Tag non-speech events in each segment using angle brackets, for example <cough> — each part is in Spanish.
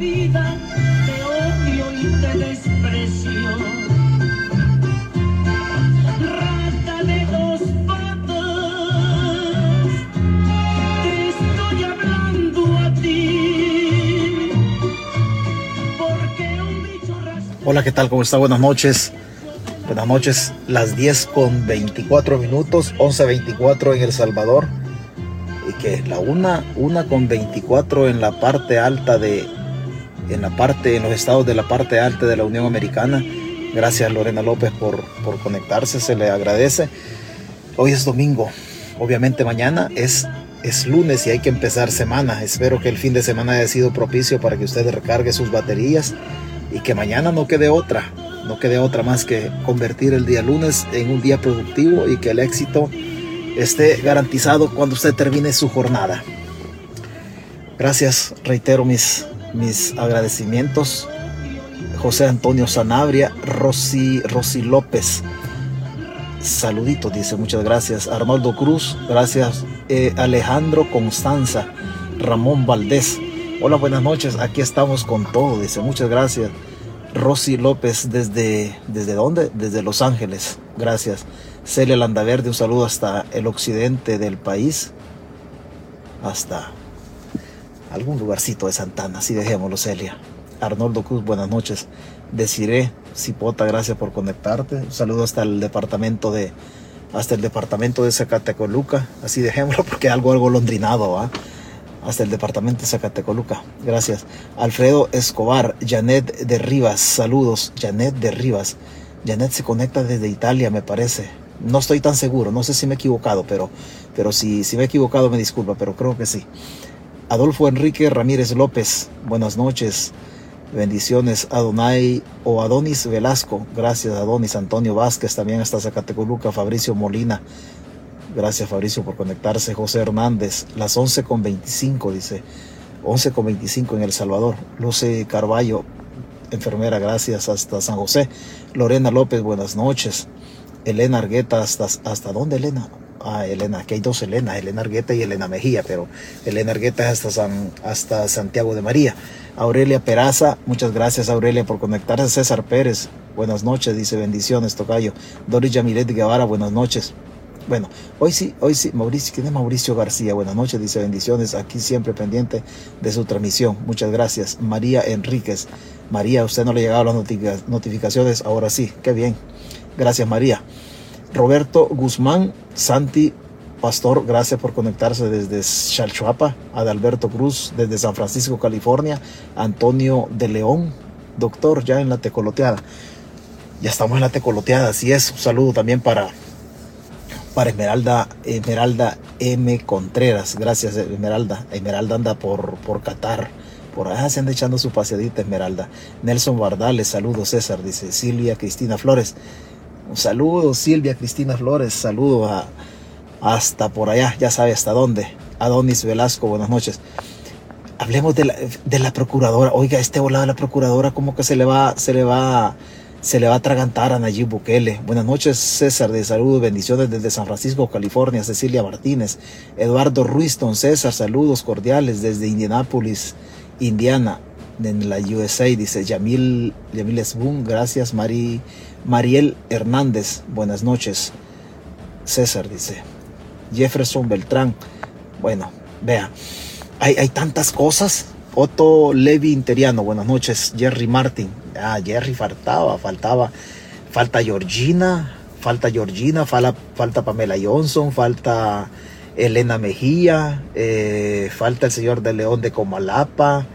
vida de odio y de desprecio. Rata de dos patas, te estoy hablando a ti. Porque un bicho Hola, ¿qué tal? ¿Cómo está? Buenas noches. Buenas noches, las 10 con 24 minutos, 11.24 en El Salvador. Y que la una, una con 24 en la parte alta de, en la parte, en los estados de la parte alta de la Unión Americana. Gracias Lorena López por, por conectarse, se le agradece. Hoy es domingo, obviamente mañana es, es lunes y hay que empezar semana. Espero que el fin de semana haya sido propicio para que usted recargue sus baterías y que mañana no quede otra, no quede otra más que convertir el día lunes en un día productivo y que el éxito esté garantizado cuando usted termine su jornada. Gracias, reitero mis, mis agradecimientos. José Antonio Sanabria, Rosy, Rosy López. Saludito, dice, muchas gracias. Arnoldo Cruz, gracias. Eh, Alejandro Constanza, Ramón Valdés. Hola, buenas noches. Aquí estamos con todo, dice, muchas gracias. Rosy López, desde, ¿desde dónde? Desde Los Ángeles. Gracias. Celia Landaverde, un saludo hasta el occidente del país. Hasta algún lugarcito de Santana, así dejémoslo, Celia. Arnoldo Cruz, buenas noches. Desiré Cipota, gracias por conectarte. Un saludo hasta el departamento de hasta el departamento de Zacatecoluca, así dejémoslo <laughs> porque algo algo londrinado, ¿ah? Hasta el departamento de Zacatecoluca. Gracias. Alfredo Escobar, Janet de Rivas, saludos. Janet de Rivas. Janet se conecta desde Italia, me parece. No estoy tan seguro, no sé si me he equivocado, pero, pero si, si me he equivocado me disculpa, pero creo que sí. Adolfo Enrique Ramírez López, buenas noches. Bendiciones, Adonai o Adonis Velasco. Gracias, Adonis. Antonio Vázquez, también hasta Zacatecoluca. Fabricio Molina. Gracias, Fabricio, por conectarse. José Hernández, las 11 con 25, dice. 11 con 25 en El Salvador. Luce Carballo, enfermera, gracias, hasta San José. Lorena López, buenas noches. Elena Argueta, ¿hasta, hasta dónde, Elena? Ah, Elena, aquí hay dos Elena, Elena Argueta y Elena Mejía, pero Elena Argueta es hasta, San, hasta Santiago de María. Aurelia Peraza, muchas gracias Aurelia por conectarse. César Pérez, buenas noches, dice bendiciones, Tocayo. Doris Yamilet Guevara, buenas noches. Bueno, hoy sí, hoy sí, Mauricio, ¿quién es Mauricio García? Buenas noches, dice bendiciones, aquí siempre pendiente de su transmisión. Muchas gracias. María Enríquez, María, usted no le llegaron las notific notificaciones, ahora sí, qué bien. Gracias María. Roberto Guzmán, Santi Pastor, gracias por conectarse desde Chalchuapa. Adalberto Cruz, desde San Francisco, California. Antonio de León, doctor, ya en la tecoloteada. Ya estamos en la tecoloteada, así es. Un saludo también para, para Esmeralda, Esmeralda M. Contreras. Gracias, Esmeralda. Esmeralda anda por, por Qatar. Por allá se anda echando su paseadita, Esmeralda. Nelson Bardales, saludos, César, dice Silvia Cristina Flores. Un saludo, Silvia Cristina Flores. Saludo a, hasta por allá, ya sabe hasta dónde. Adonis Velasco, buenas noches. Hablemos de la, de la procuradora. Oiga, este volado de la procuradora, como que se le va, se le va, se le va a atragantar a Nayib Bukele. Buenas noches, César, de saludos, bendiciones desde San Francisco, California. Cecilia Martínez, Eduardo Ruiz, don César, saludos cordiales desde Indianápolis, Indiana, en la USA, dice Yamil, Yamil Esbun, gracias, Mari, Mariel Hernández, buenas noches. César dice, Jefferson Beltrán. Bueno, vea, hay, tantas cosas. Otto Levi Interiano, buenas noches. Jerry Martin. Ah, Jerry faltaba, faltaba. Falta Georgina, falta Georgina, falta Pamela Johnson, falta Elena Mejía, eh, falta el señor de León de Comalapa.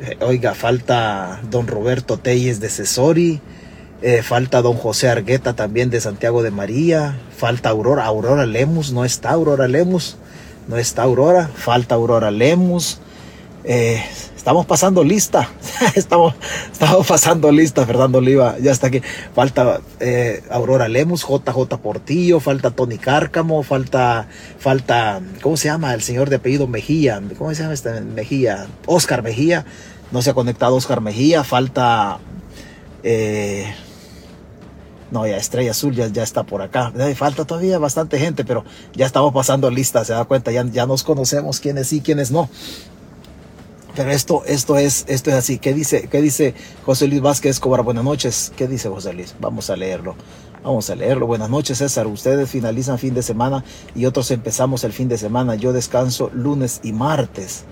Eh, oiga, falta don Roberto Telles de Cesori. Eh, falta don José Argueta también de Santiago de María. Falta Aurora. Aurora Lemus. No está Aurora Lemus. No está Aurora. Falta Aurora Lemus. Eh, estamos pasando lista. <laughs> estamos, estamos pasando lista. Fernando Oliva ya está aquí. Falta eh, Aurora Lemus. JJ Portillo. Falta Tony Cárcamo. Falta, falta, ¿cómo se llama? El señor de apellido Mejía. ¿Cómo se llama este Mejía? Oscar Mejía. No se ha conectado Oscar Mejía. Falta... no, ya Estrella Azul ya, ya está por acá. Falta todavía bastante gente, pero ya estamos pasando lista, se da cuenta, ya, ya nos conocemos quiénes sí, quiénes no. Pero esto, esto es, esto es así. ¿Qué dice, qué dice José Luis Vázquez Escobar? Buenas noches. ¿Qué dice José Luis? Vamos a leerlo. Vamos a leerlo. Buenas noches, César. Ustedes finalizan fin de semana y otros empezamos el fin de semana. Yo descanso lunes y martes.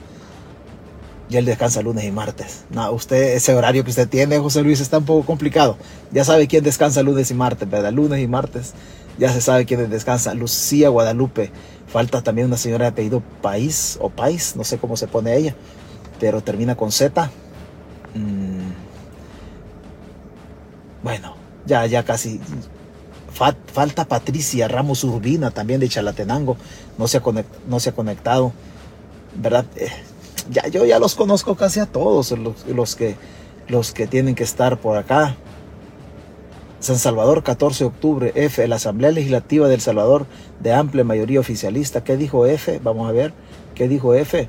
Y él descansa lunes y martes. No, usted, ese horario que usted tiene, José Luis, está un poco complicado. Ya sabe quién descansa lunes y martes, ¿verdad? Lunes y martes. Ya se sabe quién descansa. Lucía Guadalupe. Falta también una señora de apellido País o País, no sé cómo se pone ella, pero termina con Z. Mm. Bueno, ya, ya casi. falta Patricia Ramos Urbina, también de Chalatenango, no se ha, conectado, ¿verdad? Eh, ya, yo ya los conozco casi a todos, los, que, los que tienen que estar por acá. San Salvador, 14 de octubre, F, la Asamblea Legislativa del Salvador de amplia mayoría oficialista. ¿Qué dijo F? Vamos a ver. ¿Qué dijo F?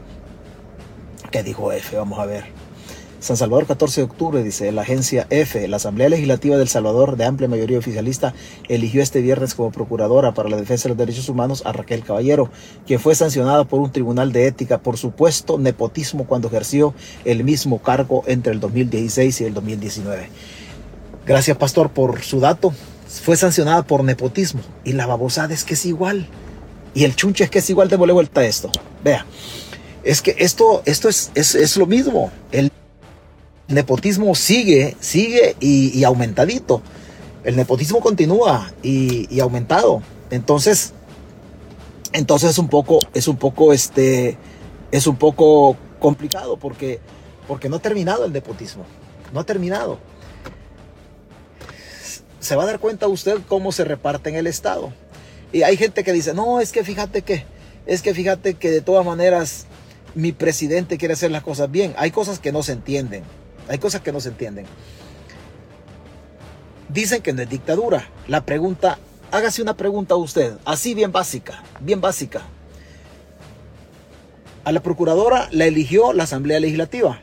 ¿Qué dijo F? Vamos a ver. San Salvador, 14 de octubre, dice la agencia F. La Asamblea Legislativa del Salvador, de amplia mayoría oficialista, eligió este viernes como procuradora para la defensa de los derechos humanos a Raquel Caballero, quien fue sancionada por un tribunal de ética por supuesto nepotismo cuando ejerció el mismo cargo entre el 2016 y el 2019. Gracias, pastor, por su dato. Fue sancionada por nepotismo. Y la babosada es que es igual. Y el chunche es que es igual. Démosle vuelta a esto. Vea. Es que esto, esto es, es, lo mismo. El nepotismo sigue, sigue y, aumentadito. El nepotismo continúa y, y, aumentado. Entonces, entonces es un poco, es un poco, este, es un poco complicado porque, porque no ha terminado el nepotismo. No ha terminado se va a dar cuenta usted cómo se reparte en el Estado. Y hay gente que dice, no, es que fíjate que, es que fíjate que de todas maneras mi presidente quiere hacer las cosas bien. Hay cosas que no se entienden. Hay cosas que no se entienden. Dicen que no es dictadura. La pregunta, hágase una pregunta a usted, así bien básica, bien básica. A la procuradora la eligió la Asamblea Legislativa.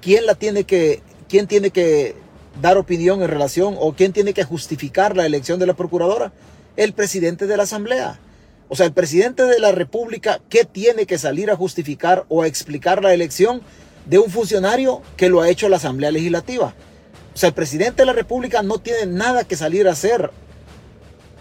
¿Quién la tiene que, quién tiene que dar opinión en relación o quién tiene que justificar la elección de la procuradora? El presidente de la Asamblea. O sea, el presidente de la República, ¿qué tiene que salir a justificar o a explicar la elección de un funcionario que lo ha hecho la Asamblea Legislativa? O sea, el presidente de la República no tiene nada que salir a hacer,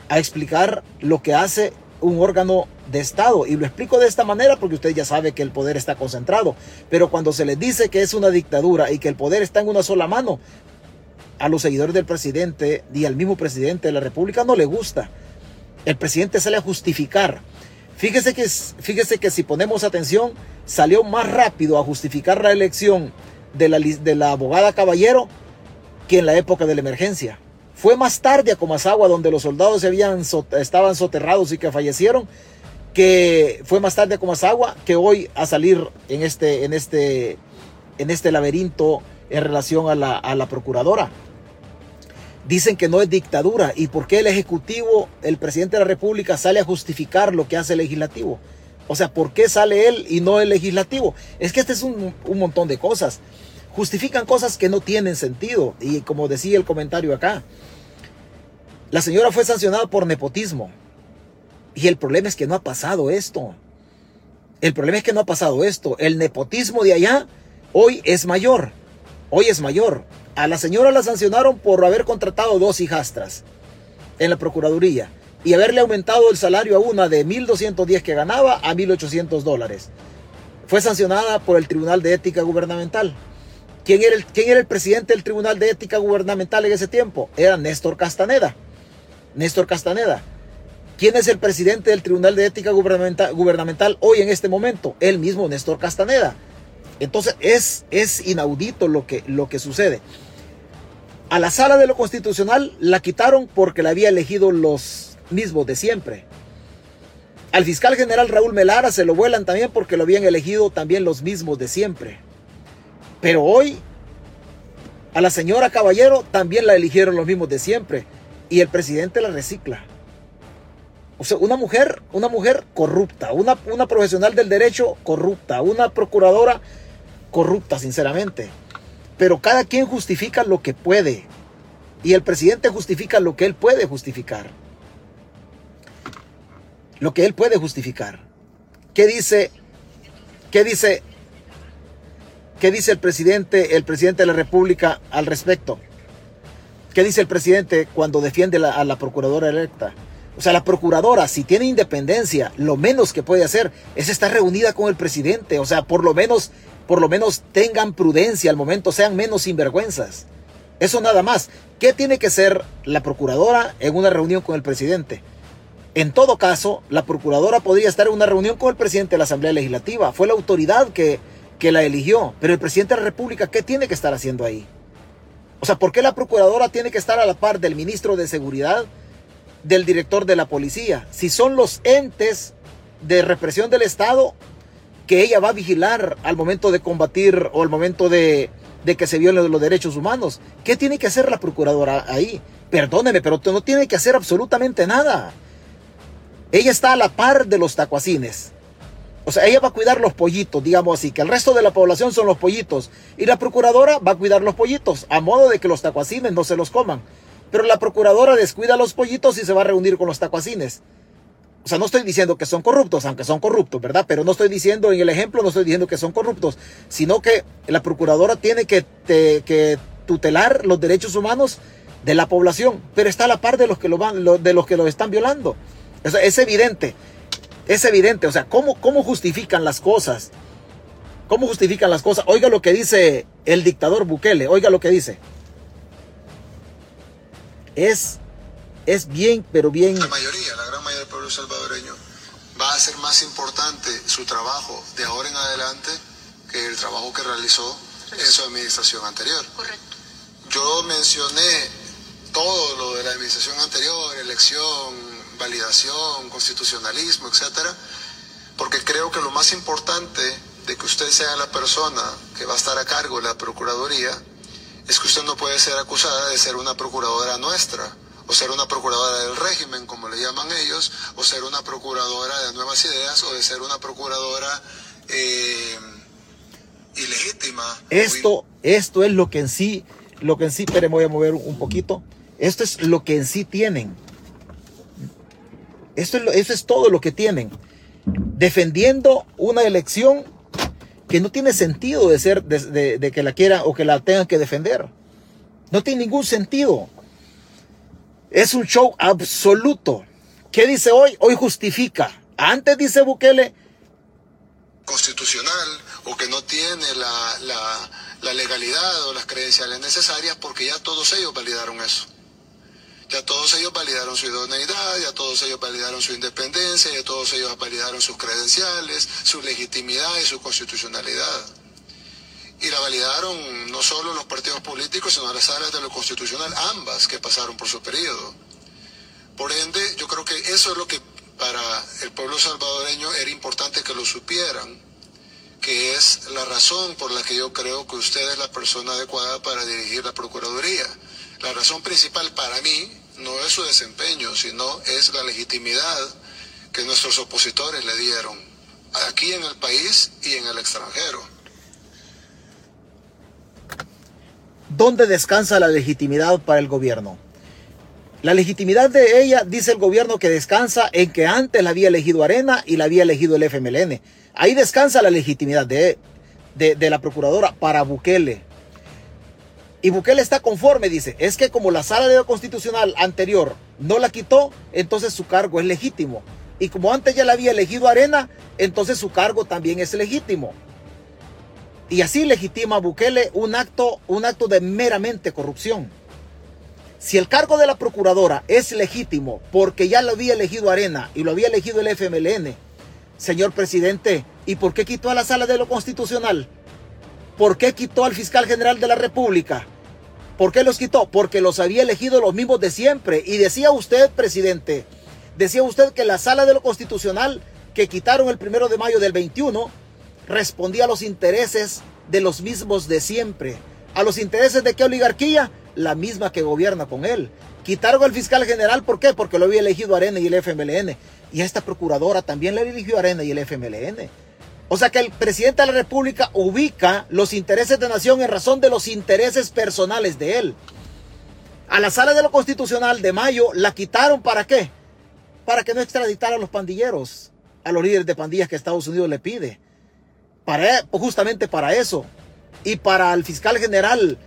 a explicar lo que hace un órgano de Estado. Y lo explico de esta manera porque usted ya sabe que el poder está concentrado. Pero cuando se le dice que es una dictadura y que el poder está en una sola mano, a los seguidores del presidente y al mismo presidente de la República no le gusta. El presidente sale a justificar. Fíjese que, fíjese que si ponemos atención, salió más rápido a justificar la elección de la, de la abogada Caballero que en la época de la emergencia. Fue más tarde a Comasagua, donde los soldados se habían, estaban soterrados y que fallecieron, que fue más tarde a Comasagua que hoy a salir en este, en este, en este laberinto en relación a la, a la procuradora dicen que no es dictadura. ¿Y por qué el Ejecutivo, el presidente de la República, sale a justificar lo que hace el legislativo? O sea, ¿por qué sale él y no el legislativo? Es que este es un, montón de cosas. Justifican cosas que no tienen sentido. Y como decía el comentario acá, la señora fue sancionada por nepotismo. Y el problema es que no ha pasado esto. El problema es que no ha pasado esto. El nepotismo de allá hoy es mayor. Hoy es mayor. A la señora la sancionaron por haber contratado dos hijastras en la Procuraduría y haberle aumentado el salario a una de 1.210 que ganaba a 1.800 dólares. Fue sancionada por el Tribunal de Ética Gubernamental. ¿Quién era, el, ¿Quién era el presidente del Tribunal de Ética Gubernamental en ese tiempo? Era Néstor Castaneda. Néstor Castaneda. ¿Quién es el presidente del Tribunal de Ética Gubernamental, hoy en este momento? El mismo Néstor Castaneda. Entonces es, es inaudito lo que, lo que sucede. A la sala de lo constitucional la quitaron porque la había elegido los mismos de siempre. Al fiscal general Raúl Melara se lo vuelan también porque lo habían elegido también los mismos de siempre. Pero hoy a la señora Caballero también la eligieron los mismos de siempre y el presidente la recicla. O sea, una mujer, una mujer corrupta, una, una profesional del derecho corrupta, una procuradora corrupta, sinceramente. Pero cada quien justifica lo que puede. Y el presidente justifica lo que él puede justificar. Lo que él puede justificar. ¿Qué dice? ¿Qué dice? ¿Qué dice el presidente, el presidente de la República al respecto? ¿Qué dice el presidente cuando defiende a la procuradora electa? O sea, la procuradora, si tiene independencia, lo menos que puede hacer es estar reunida con el presidente. O sea, por lo menos, por lo menos tengan prudencia al momento, sean menos sinvergüenzas. Eso nada más. ¿Qué tiene que ser la procuradora en una reunión con el presidente? En todo caso, la procuradora podría estar en una reunión con el presidente de la Asamblea Legislativa. Fue la autoridad que, que la eligió. Pero el presidente de la República, ¿qué tiene que estar haciendo ahí? O sea, ¿por qué la procuradora tiene que estar a la par del ministro de Seguridad, del director de la policía? Si son los entes de represión del Estado que ella va a vigilar al momento de combatir o al momento de, de que se violen los derechos humanos. ¿Qué tiene que hacer la procuradora ahí? Perdóneme, pero no tiene que hacer absolutamente nada. Ella está a la par de los tacuacines. O sea, ella va a cuidar los pollitos, digamos así, que el resto de la población son los pollitos. Y la procuradora va a cuidar los pollitos, a modo de que los tacuacines no se los coman. Pero la procuradora descuida los pollitos y se va a reunir con los tacuacines. O sea, no estoy diciendo que son corruptos, aunque son corruptos, ¿verdad? Pero no estoy diciendo, en el ejemplo, no estoy diciendo que son corruptos, sino que la procuradora tiene que, que tutelar los derechos humanos de la población, pero está a la par de los que lo, van, de los que lo están violando es evidente. Es evidente. O sea, ¿cómo, ¿cómo justifican las cosas? ¿Cómo justifican las cosas? Oiga lo que dice el dictador Bukele. Oiga lo que dice. Es, es bien, pero bien. La mayoría, la gran mayoría del pueblo salvadoreño va a ser más importante su trabajo de ahora en adelante que el trabajo que realizó en su administración anterior. Correcto. Yo mencioné todo lo de la administración anterior, elección, validación, constitucionalismo, etcétera, porque creo que lo más importante de que usted sea la persona que va a estar a cargo de la Procuraduría es que usted no puede ser acusada de ser una procuradora nuestra, o ser una procuradora del régimen, como le llaman ellos, o ser una procuradora de nuevas ideas, o de ser una procuradora eh, ilegítima. Esto, esto es lo que en sí, lo que en sí, pero voy a mover un poquito. Esto es lo que en sí tienen eso es, todo lo que tienen. Defendiendo una elección que no tiene sentido de ser, de, que la quieran o que la tengan que defender. No tiene ningún sentido. Es un show absoluto. ¿Qué dice hoy? Hoy justifica. Antes dice Bukele. Constitucional o que no tiene la legalidad o las credenciales necesarias porque ya todos ellos validaron eso. Ya todos ellos validaron su idoneidad, ya todos ellos validaron su independencia, ya todos ellos validaron sus credenciales, su legitimidad y su constitucionalidad. Y la validaron no solo los partidos políticos, sino las áreas de lo constitucional, ambas que pasaron por su periodo. Por ende, yo creo que eso es lo que para el pueblo salvadoreño era importante que lo supieran, que es la razón por la que yo creo que usted es la persona adecuada para dirigir la Procuraduría. La razón principal para mí no es su desempeño, sino es la legitimidad que nuestros opositores le dieron aquí en el país y en el extranjero. ¿Dónde descansa la legitimidad para el gobierno? La legitimidad de ella, dice el gobierno, que descansa en que antes la había elegido Arena y la había elegido el FMLN. Ahí descansa la legitimidad de, de, la procuradora para Bukele. Y Bukele está conforme, dice, es que como la sala de lo constitucional anterior no la quitó, entonces su cargo es legítimo. Y como antes ya la había elegido Arena, entonces su cargo también es legítimo. Y así legitima Bukele un acto, un acto de meramente corrupción. Si el cargo de la procuradora es legítimo porque ya lo había elegido Arena y lo había elegido el FMLN, señor presidente, ¿y por qué quitó a la sala de lo constitucional? ¿Por qué quitó al fiscal general de la República? ¿Por qué los quitó? Porque los había elegido los mismos de siempre. Y decía usted, presidente, decía usted que la sala de lo constitucional que quitaron el primero de mayo del 21 respondía a los intereses de los mismos de siempre. ¿A los intereses de qué oligarquía? La misma que gobierna con él. Quitaron al fiscal general, ¿por qué? Porque lo había elegido Arena y el FMLN. Y a esta procuradora también le eligió Arena y el FMLN. O sea que el presidente de la República ubica los intereses de nación en razón de los intereses personales de él. A la sala de lo constitucional de mayo la quitaron para qué? Para que no extraditara a los pandilleros, a los líderes de pandillas que Estados Unidos le pide. Justamente para eso. Y para el fiscal general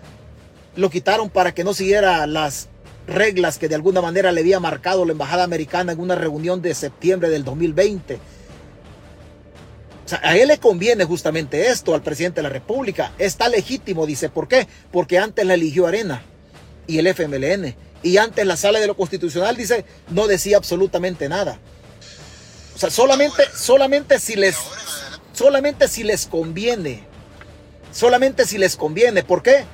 lo quitaron para que no siguiera las reglas que de alguna manera le había marcado la embajada americana en una reunión de septiembre del 2020. O sea, a él le conviene justamente esto al presidente de la República. Está legítimo, dice. ¿Por qué? Porque antes la eligió Arena y el FMLN. Y antes la sala de lo constitucional, dice, no decía absolutamente nada. O sea, solamente, solamente si les, solamente si les conviene. Solamente si les conviene. ¿Por qué?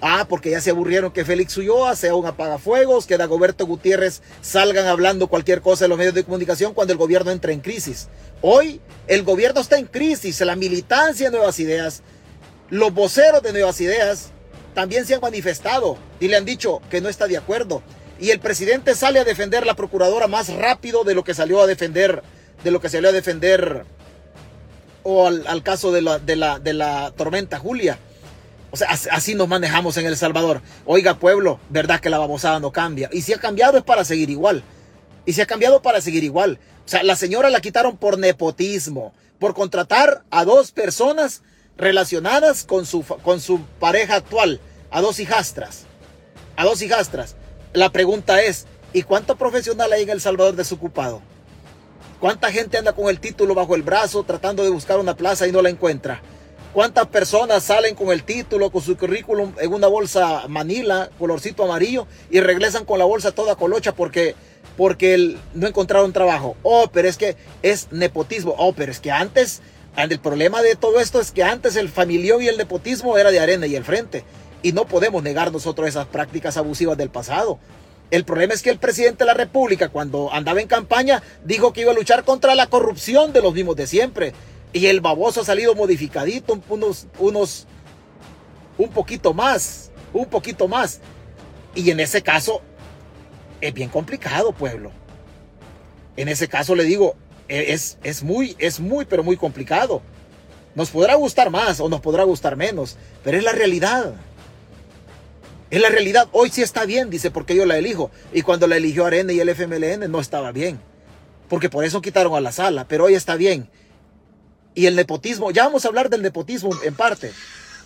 Ah, porque ya se aburrieron que Félix Ulloa sea un apagafuegos, que Dagoberto Gutiérrez salgan hablando cualquier cosa en los medios de comunicación cuando el gobierno entra en crisis. Hoy el gobierno está en crisis, la militancia de Nuevas Ideas, los voceros de Nuevas Ideas también se han manifestado y le han dicho que no está de acuerdo. Y el presidente sale a defender la procuradora más rápido de lo que salió a defender, de lo que salió a defender o al, caso de la, de, la, de la tormenta Julia. O sea, así nos manejamos en El Salvador. Oiga, pueblo, verdad que la babosada no cambia. Y si ha cambiado es para seguir igual. Y si ha cambiado para seguir igual. O sea, la señora la quitaron por nepotismo, por contratar a dos personas relacionadas con su, con su pareja actual, a dos hijastras. A dos hijastras. La pregunta es, ¿y cuánto profesional hay en El Salvador desocupado? ¿Cuánta gente anda con el título bajo el brazo tratando de buscar una plaza y no la encuentra? ¿Cuántas personas salen con el título, con su currículum en una bolsa manila, colorcito amarillo, y regresan con la bolsa toda colocha porque, porque no encontraron trabajo? Oh, pero es que es nepotismo. Oh, pero es que antes, el problema de todo esto es que antes el familión y el nepotismo era de arena y el frente. Y no podemos negar nosotros esas prácticas abusivas del pasado. El problema es que el presidente de la República, cuando andaba en campaña, dijo que iba a luchar contra la corrupción de los mismos de siempre. Y el baboso ha salido modificadito, unos, unos, un poquito más, un poquito más. Y en ese caso, es bien complicado, pueblo. En ese caso le digo, e, es, es muy, es muy, pero muy complicado. Nos podrá gustar más o nos podrá gustar menos, pero es la realidad. Es la realidad. Hoy sí está bien, dice, porque yo la elijo. Y cuando la eligió Arena y el FMLN no estaba bien. Porque por eso quitaron a la sala. Pero hoy está bien y el nepotismo. Ya vamos a hablar del nepotismo en parte.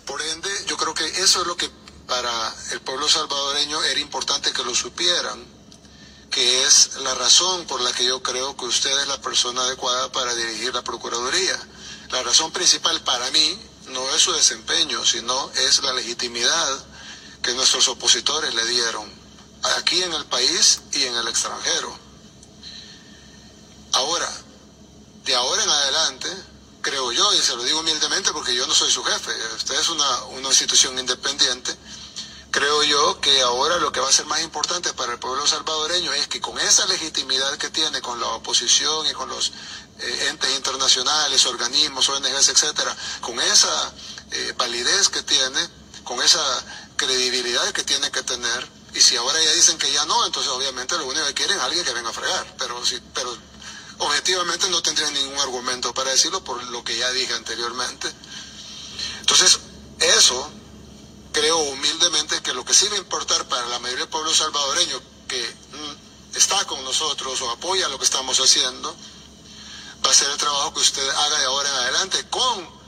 Por ende, yo creo que eso es lo que para el pueblo salvadoreño era importante que lo supieran, que es la razón por la que yo creo que usted es la persona adecuada para dirigir la Procuraduría. La razón principal para mí no es su desempeño, sino es la legitimidad que nuestros opositores le dieron aquí en el país y en el extranjero. Ahora, de ahora en adelante, creo yo, y se lo digo humildemente porque yo no soy su jefe, usted es una, una institución independiente, creo yo que ahora lo que va a ser más importante para el pueblo salvadoreño es que con esa legitimidad que tiene con la oposición y con los eh, entes internacionales, organismos, ONGs, etcétera, con esa eh, validez que tiene, con esa credibilidad que tiene que tener, y si ahora ya dicen que ya no, entonces obviamente lo único que quieren es alguien que venga a fregar, pero si, pero objetivamente no tendría ningún argumento para decirlo por lo que ya dije anteriormente. Entonces, eso creo humildemente que lo que sí va a importar para la mayoría del pueblo salvadoreño que mm, está con nosotros o apoya lo que estamos haciendo, va a ser el trabajo que usted haga de ahora en adelante con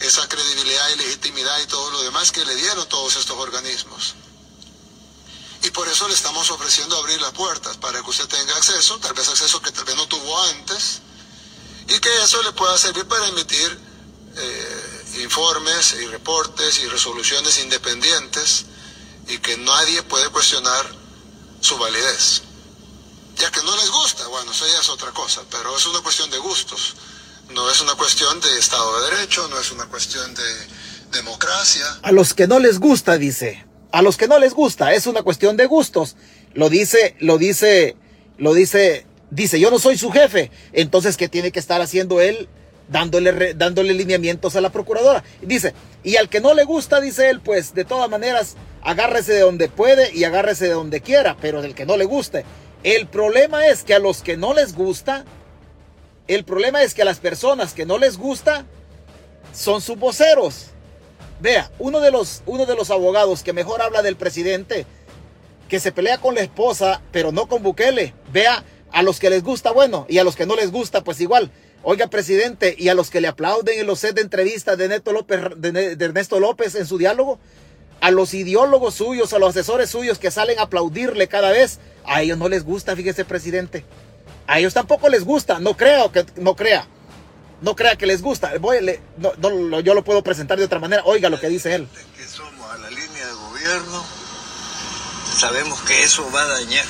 esa credibilidad y legitimidad y todo lo demás que le dieron todos estos organismos. Y por eso le estamos ofreciendo abrir las puertas para que usted tenga acceso, tal vez acceso que tal vez no tuvo antes, y que eso le pueda servir para emitir eh, informes y reportes y resoluciones independientes y que nadie puede cuestionar su validez. Ya que no les gusta, bueno, eso ya es otra cosa, pero es una cuestión de gustos. No es una cuestión de Estado de Derecho, no es una cuestión de democracia. A los que no les gusta, dice. A los que no les gusta, es una cuestión de gustos. Lo dice, lo dice, lo dice, dice, yo no soy su jefe. Entonces, ¿qué tiene que estar haciendo él? Dándole, dándole lineamientos a la procuradora. Dice, y al que no le gusta, dice él, pues de todas maneras, agárrese de donde puede y agárrese de donde quiera, pero del que no le guste. El problema es que a los que no les gusta, el problema es que a las personas que no les gusta, son sus voceros. Vea, uno de los, uno de los abogados que mejor habla del presidente, que se pelea con la esposa, pero no con Bukele. Vea, a los que les gusta, bueno, y a los que no les gusta, pues igual. Oiga, presidente, y a los que le aplauden en los set de entrevistas de, Neto López, de, Ernesto López en su diálogo, a los ideólogos suyos, a los asesores suyos que salen a aplaudirle cada vez, a ellos no les gusta, fíjese, presidente. A ellos tampoco les gusta, no creo que no crea. No crea que les gusta. Voy, no, yo lo puedo presentar de otra manera. Oiga lo que dice él. Que somos a la línea de gobierno, sabemos que eso va a dañar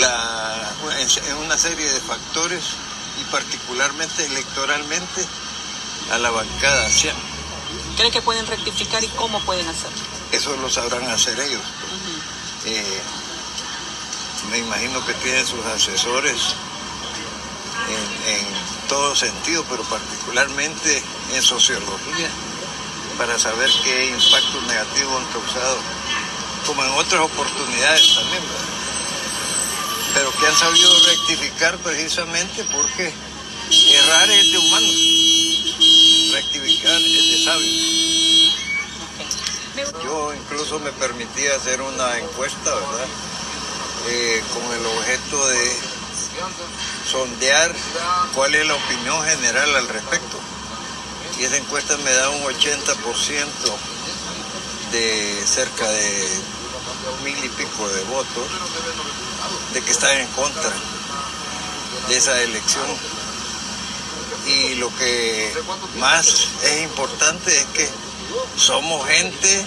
la, en una serie de factores y particularmente electoralmente a la bancada ¿Cree que pueden rectificar y cómo pueden hacerlo? Eso lo sabrán hacer ellos. Eh, me imagino que tienen sus asesores en, en todo sentido, pero particularmente en sociología, para saber qué impactos negativos han causado, como en otras oportunidades también. ¿verdad? pero que han sabido rectificar precisamente porque errar es de humano, rectificar es de sabio. Yo incluso me permití hacer una encuesta, ¿verdad? Eh, con el objeto de sondear cuál es la opinión general al respecto. Y esa encuesta me da un 80% de cerca de mil y pico de votos de que están en contra de esa elección. Y lo que más es importante es que somos gente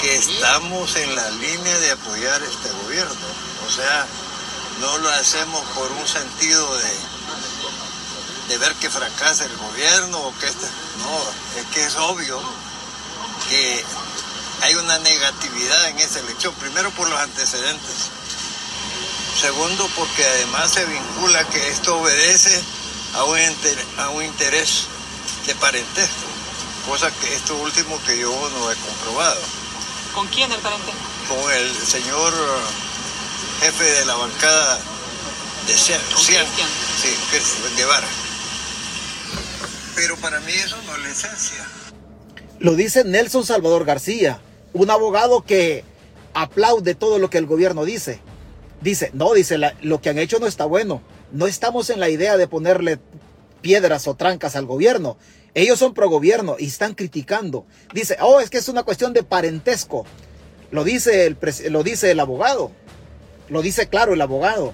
que estamos en la línea de apoyar este gobierno. O sea, no lo hacemos por un sentido de, de ver que fracasa el gobierno o que este, no, es que es obvio que hay una negatividad en esa elección, primero por los antecedentes Segundo, porque además se vincula que esto obedece a un, a un interés de parentesco, cosa que esto último que yo no he comprobado. ¿Con quién el parentesco? Con el señor jefe de la bancada de Cian, sí, que es Guevara. Pero para mí eso no es la esencia. Lo dice Nelson Salvador García, un abogado que aplaude todo lo que el gobierno dice. Dice, no, dice, lo que han hecho no está bueno. No estamos en la idea de ponerle piedras o trancas al gobierno. Ellos son pro gobierno y están criticando. Dice, oh, es que es una cuestión de parentesco. Lo dice el, lo dice el abogado. Lo dice claro el abogado.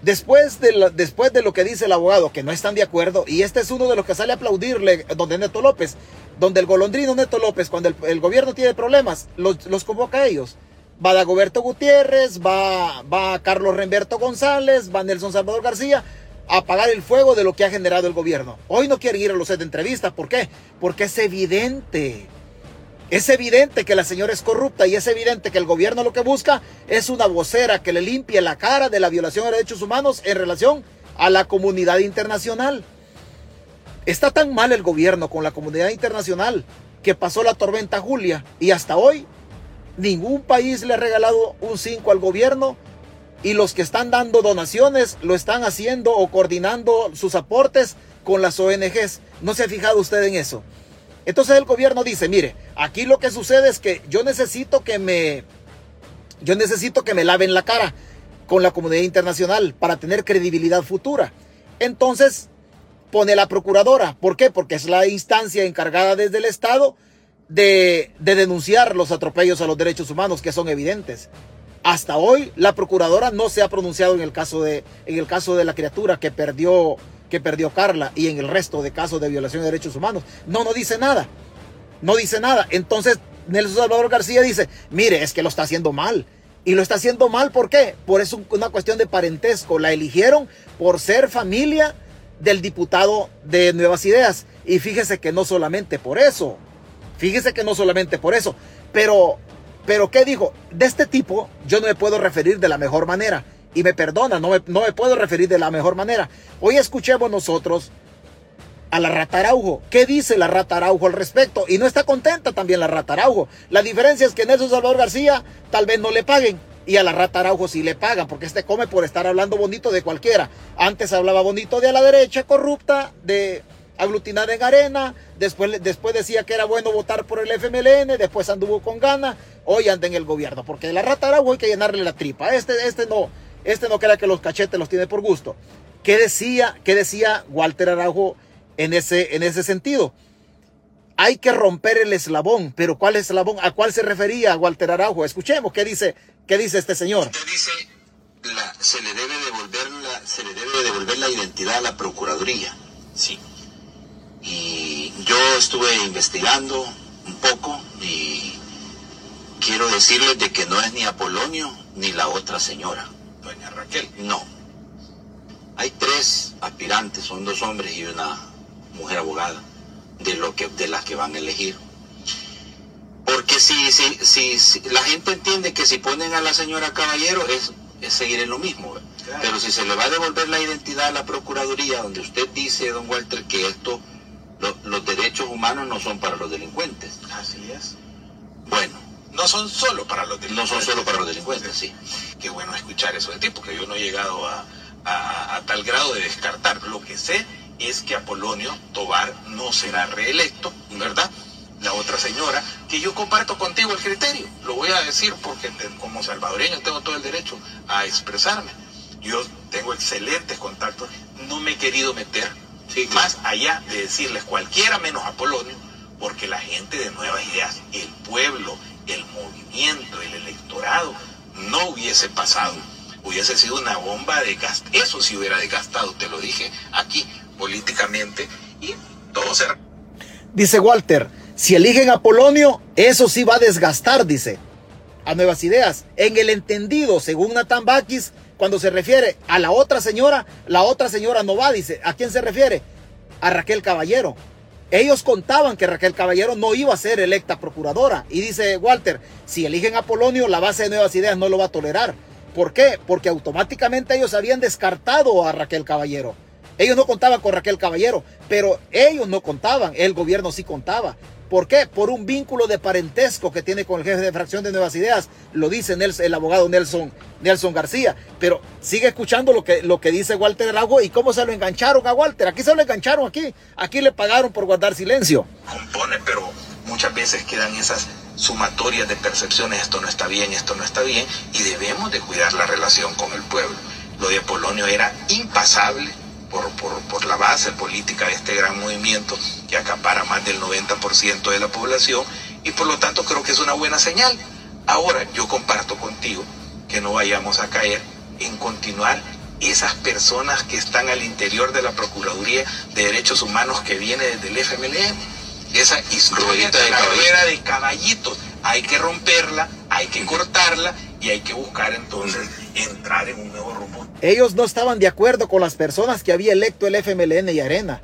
Después de, después de lo que dice el abogado, que no están de acuerdo, y este es uno de los que sale a aplaudirle, donde Neto López, donde el golondrino Neto López, cuando el, gobierno tiene problemas, los, convoca a ellos va Dagoberto Gutiérrez, va, va Carlos Remberto González, va Nelson Salvador García a apagar el fuego de lo que ha generado el gobierno. Hoy no quiere ir a los set de entrevistas. ¿Por qué? Porque es evidente. Es evidente que la señora es corrupta y es evidente que el gobierno lo que busca es una vocera que le limpie la cara de la violación de derechos humanos en relación a la comunidad internacional. Está tan mal el gobierno con la comunidad internacional que pasó la tormenta Julia y hasta hoy Ningún país le ha regalado un 5 al gobierno y los que están dando donaciones lo están haciendo o coordinando sus aportes con las ONGs. ¿No se ha fijado usted en eso? Entonces el gobierno dice, mire, aquí lo que sucede es que yo necesito que me yo necesito que me laven la cara con la comunidad internacional para tener credibilidad futura. Entonces pone la procuradora, ¿por qué? Porque es la instancia encargada desde el Estado de, denunciar los atropellos a los derechos humanos que son evidentes. Hasta hoy la procuradora no se ha pronunciado en el caso de, en el caso de la criatura que perdió, que perdió Carla y en el resto de casos de violación de derechos humanos. No, no dice nada. No dice nada. Entonces Nelson Salvador García dice, mire, es que lo está haciendo mal. Y lo está haciendo mal, ¿por qué? Por eso una cuestión de parentesco. La eligieron por ser familia del diputado de Nuevas Ideas. Y fíjese que no solamente por eso. Fíjese que no solamente por eso, pero, pero ¿qué dijo? De este tipo yo no me puedo referir de la mejor manera. Y me perdona, no me, no me puedo referir de la mejor manera. Hoy escuchemos nosotros a la rata Araujo. ¿Qué dice la rata Araujo al respecto? Y no está contenta también la rata Araujo. La diferencia es que Nelson Salvador García tal vez no le paguen. Y a la rata Araujo sí le pagan, porque este come por estar hablando bonito de cualquiera. Antes hablaba bonito de a la derecha corrupta, de aglutinada en arena, después, después decía que era bueno votar por el FMLN, después anduvo con gana, hoy anda en el gobierno, porque la rata Araujo hay que llenarle la tripa, este, este no, este no crea que los cachetes los tiene por gusto. ¿Qué decía, qué decía Walter Araujo en ese, en ese sentido? Hay que romper el eslabón, pero ¿cuál eslabón? ¿A cuál se refería Walter Araujo? Escuchemos qué dice, qué dice este señor. Usted dice, la, se, le debe devolver la, se le debe devolver la identidad a la Procuraduría. Sí. Y yo estuve investigando un poco y quiero decirles de que no es ni Apolonio ni la otra señora. Doña Raquel. No. Hay tres aspirantes, son dos hombres y una mujer abogada, de, lo que, de las que van a elegir. Porque si, si, si, si la gente entiende que si ponen a la señora Caballero es, es seguir en lo mismo. Pero si se le va a devolver la identidad a la Procuraduría, donde usted dice, don Walter, que esto, lo- los derechos humanos no son para los delincuentes. Así es. Bueno, No son solo para los no delincuentes. son solo para los delincuentes, sí. Qué bueno escuchar eso de ti, porque yo no he llegado a, a- a tal grado de descartar. Lo que sé es que Apolonio Tobar no será reelecto, ¿verdad? La otra señora, que yo comparto contigo el criterio, lo voy a decir porque te- como salvadoreño tengo todo el derecho a expresarme. Yo tengo excelentes contactos, no me he querido meter más allá de decirles cualquiera menos Apolonio, porque la gente de Nuevas Ideas, el pueblo, el movimiento, el electorado, no hubiese pasado. Hubiese sido una bomba de gas. Eso sí hubiera desgastado, te lo dije aquí políticamente. Y todo se Dice Walter, si eligen a Polonio, eso sí va a desgastar, dice, a nuevas ideas. En el entendido, según Natán Bakis, cuando se refiere a la otra señora, la otra señora no va, dice. ¿A quién se refiere? A Raquel Caballero. Ellos contaban que Raquel Caballero no iba a ser electa procuradora. Y dice Walter, si eligen a Polonio, la base de nuevas ideas no lo va a tolerar. ¿Por qué? Porque automáticamente ellos habían descartado a Raquel Caballero. Ellos no contaban con Raquel Caballero, pero ellos no contaban, el gobierno sí contaba. ¿Por qué? Por un vínculo de parentesco que tiene con el jefe de fracción de Nuevas Ideas, lo dice Nels- el abogado Nelson, Nelson García. Pero sigue escuchando lo que, lo que dice Walter Arago y cómo se lo engancharon a Walter. Aquí se lo engancharon, aquí, aquí le pagaron por guardar silencio. compone, pero muchas veces quedan esas sumatorias de percepciones, esto no está bien, esto no está bien, y debemos de cuidar la relación con el pueblo. Lo de Polonio era impasable por, por, por la base política de este gran movimiento que acapara más del 90% de la población, y por lo tanto creo que es una buena señal. Ahora, yo comparto contigo que no vayamos a caer en continuar esas personas que están al interior de la Procuraduría de Derechos Humanos que viene desde el FMLN. Esa historia Ruedita de rueda de caballitos. Hay que romperla, hay que cortarla y hay que buscar entonces entrar en un nuevo rumbo. Ellos no estaban de acuerdo con las personas que había electo el FMLN y Arena.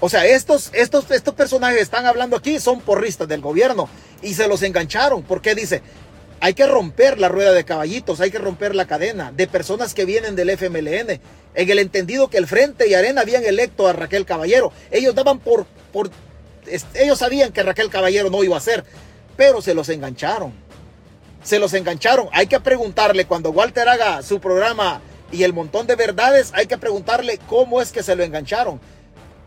O sea, estos, estos, estos personajes que están hablando aquí son porristas del gobierno y se los engancharon. porque dice? Hay que romper la rueda de caballitos, hay que romper la cadena de personas que vienen del FMLN. En el entendido que el Frente y Arena habían electo a Raquel Caballero. Ellos daban por, por, ellos sabían que Raquel Caballero no iba a ser, pero se los engancharon se los engancharon. Hay que preguntarle cuando Walter haga su programa y el montón de verdades, hay que preguntarle cómo es que se lo engancharon.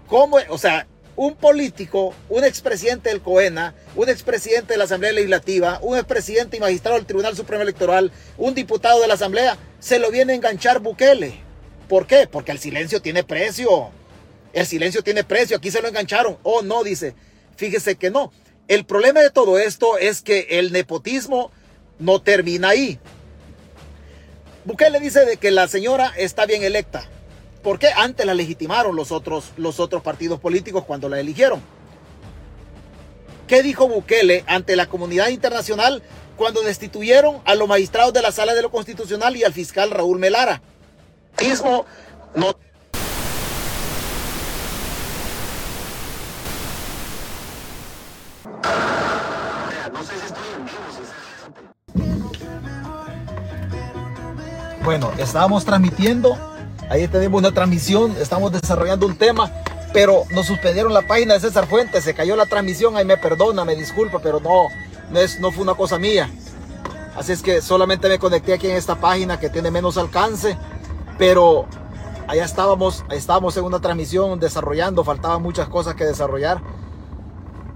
¿Cómo? O sea, un político, un expresidente del COENA, un expresidente de la Asamblea Legislativa, un expresidente y magistrado del Tribunal Supremo Electoral, un diputado de la Asamblea, se lo viene a enganchar Bukele. ¿Por qué? Porque el silencio tiene precio. El silencio tiene precio. Aquí se lo engancharon. Oh, no, dice. Fíjese que no. El problema de todo esto es que el nepotismo no termina ahí. Bukele dice de que la señora está bien electa. ¿Por qué? Antes la legitimaron los otros, los otros partidos políticos cuando la eligieron. ¿Qué dijo Bukele ante la comunidad internacional cuando destituyeron a los magistrados de la Sala de lo Constitucional y al fiscal Raúl Melara? No Bueno, estábamos transmitiendo, ahí tenemos una transmisión, estamos desarrollando un tema, pero nos suspendieron la página de César Fuentes, se cayó la transmisión, ahí me perdona, me disculpa, pero no, no, es, no fue una cosa mía. Así es que solamente me conecté aquí en esta página que tiene menos alcance, pero allá estábamos, estábamos en una transmisión desarrollando, faltaban muchas cosas que desarrollar.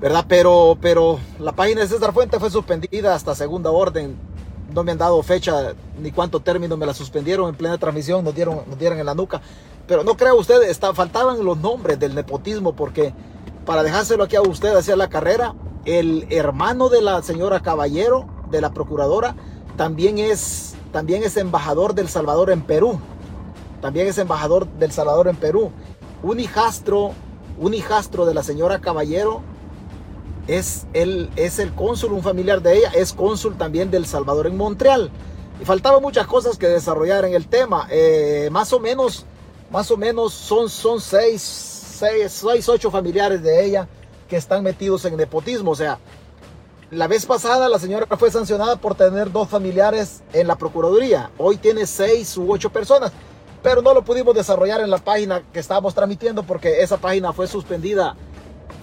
¿Verdad? Pero, pero la página de César Fuentes fue suspendida hasta segunda orden. No me han dado fecha ni cuánto término me la suspendieron en plena transmisión, nos dieron, nos dieron en la nuca. pero no crea usted, está, faltaban los nombres del nepotismo porque para dejárselo aquí a usted hacia la carrera, el hermano de la señora Caballero, de la procuradora, también es, también es embajador del Salvador en Perú. También es embajador del Salvador en Perú. Un hijastro, un hijastro de la señora Caballero es el, es el cónsul, un familiar de ella, es cónsul también del Salvador en Montreal. Y faltaban muchas cosas que desarrollar en el tema. Eh, más o menos, más o menos son, son seis, seis, seis, ocho familiares de ella que están metidos en nepotismo. O sea, la vez pasada la señora fue sancionada por tener dos familiares en la Procuraduría. Hoy tiene seis u ocho personas. Pero no lo pudimos desarrollar en la página que estábamos transmitiendo porque esa página fue suspendida.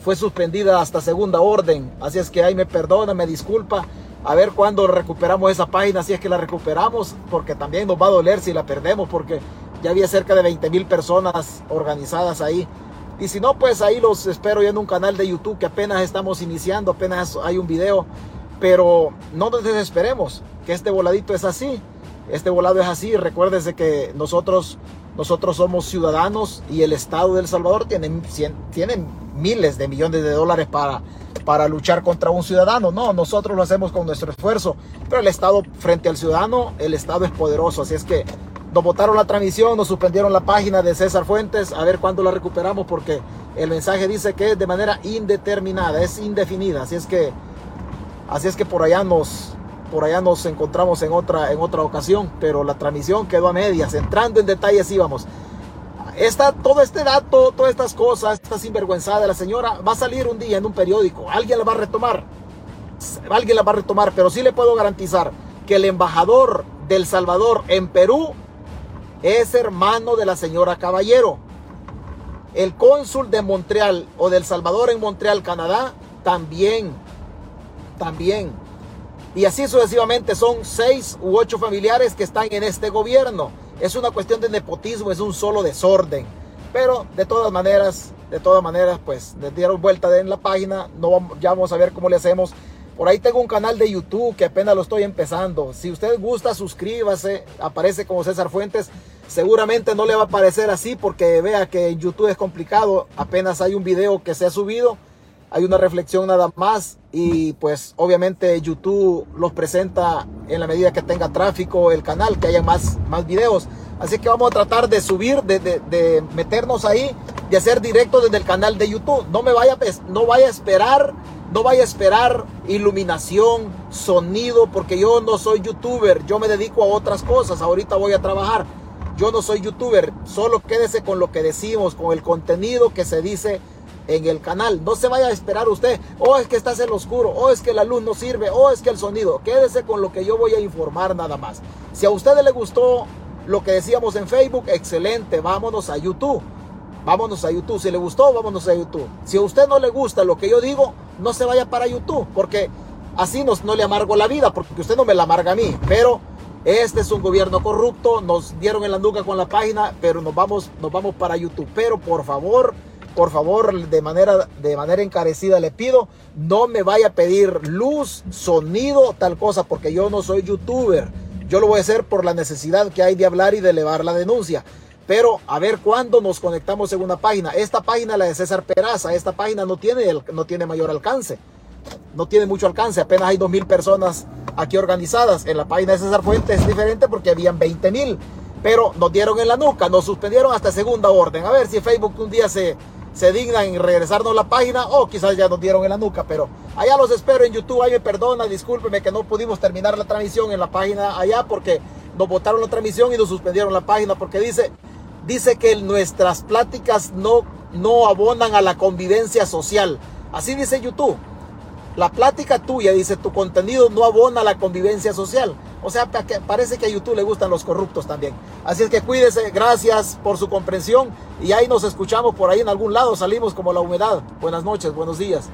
Fue suspendida hasta segunda orden. Así es que ahí me perdona, me disculpa a ver cuándo recuperamos esa página, si es que la recuperamos, porque también nos va a doler si la perdemos, porque ya había cerca de 20 mil personas organizadas ahí. Y si no, pues ahí los espero ya en un canal de YouTube que apenas estamos iniciando, apenas hay un video. Pero no nos desesperemos, que este voladito es así. Este volado es así. Recuérdese que nosotros, nosotros somos ciudadanos y el Estado de El Salvador tiene, miles de millones de dólares para luchar contra un ciudadano. No, nosotros lo hacemos con nuestro esfuerzo. Pero el Estado, frente al ciudadano, el Estado es poderoso. Así es que nos votaron la transmisión, nos suspendieron la página de César Fuentes. A ver cuándo la recuperamos porque el mensaje dice que es de manera indeterminada, es indefinida. Así es que, así es que por allá nos, por allá nos encontramos en otra, en otra ocasión. Pero la transmisión quedó a medias. Entrando en detalles íbamos todo este dato, todas estas cosas, esta sinvergüenzada de la señora, va a salir un día en un periódico. Alguien la va a retomar. Alguien la va a retomar, pero sí le puedo garantizar que el embajador del Salvador en Perú es hermano de la señora Caballero. El cónsul de Montreal o del Salvador en Montreal, Canadá, también. También. Y así sucesivamente son seis u ocho familiares que están en este gobierno. Es una cuestión de nepotismo, es un solo desorden. Pero de todas maneras, de todas maneras, pues les dieron vuelta en la página. No vamos, ya vamos a ver cómo le hacemos. Por ahí tengo un canal de YouTube que apenas lo estoy empezando. Si usted gusta, suscríbase. Aparece como César Fuentes. Seguramente no le va a aparecer así porque vea que en YouTube es complicado. Apenas hay un video que se ha subido hay una reflexión nada más y pues obviamente YouTube los presenta en la medida que tenga tráfico el canal, que haya más, más videos. Así que vamos a tratar de subir, de, de, meternos ahí, de hacer directo desde el canal de YouTube. No me vaya, no vaya a esperar, no vaya a esperar iluminación, sonido, porque yo no soy youtuber, yo me dedico a otras cosas. Ahorita voy a trabajar. Yo no soy youtuber, solo quédese con lo que decimos, con el contenido que se dice en el canal. No se vaya a esperar usted, oh es que estás en lo oscuro, oh es que la luz no sirve, oh es que el sonido. Quédese con lo que yo voy a informar nada más. Si a usted le gustó lo que decíamos en Facebook, excelente, vámonos a YouTube. Vámonos a YouTube. Si le gustó, vámonos a YouTube. Si a usted no le gusta lo que yo digo, no se vaya para YouTube, porque así nos, no le amargo la vida, porque usted no me la amarga a mí. Pero este es un gobierno corrupto, nos dieron en la nuca con la página, pero nos vamos, nos vamos para YouTube. Pero por favor, por favor, de manera, de manera encarecida le pido, no me vaya a pedir luz, sonido, tal cosa, porque yo no soy youtuber. Yo lo voy a hacer por la necesidad que hay de hablar y de elevar la denuncia. Pero a ver cuándo nos conectamos en una página. Esta página, la de César Peraza, esta página no tiene, no tiene mayor alcance. No tiene mucho alcance. Apenas hay 2.000 personas aquí organizadas. En la página de César Fuentes es diferente porque habían 20.000. Pero nos dieron en la nuca, nos suspendieron hasta segunda orden. A ver si Facebook un día se, se dignan en regresarnos la página o quizás ya nos dieron en la nuca, pero allá los espero en YouTube, ahí me perdona, discúlpeme que no pudimos terminar la transmisión en la página allá porque nos botaron la transmisión y nos suspendieron la página porque dice, dice que nuestras pláticas no, no abonan a la convivencia social. Así dice YouTube. La plática tuya, dice, tu contenido no abona la convivencia social. O sea, parece que a YouTube le gustan los corruptos también. Así es que cuídese, gracias por su comprensión y ahí nos escuchamos por ahí en algún lado, salimos como la humedad. Buenas noches, buenos días.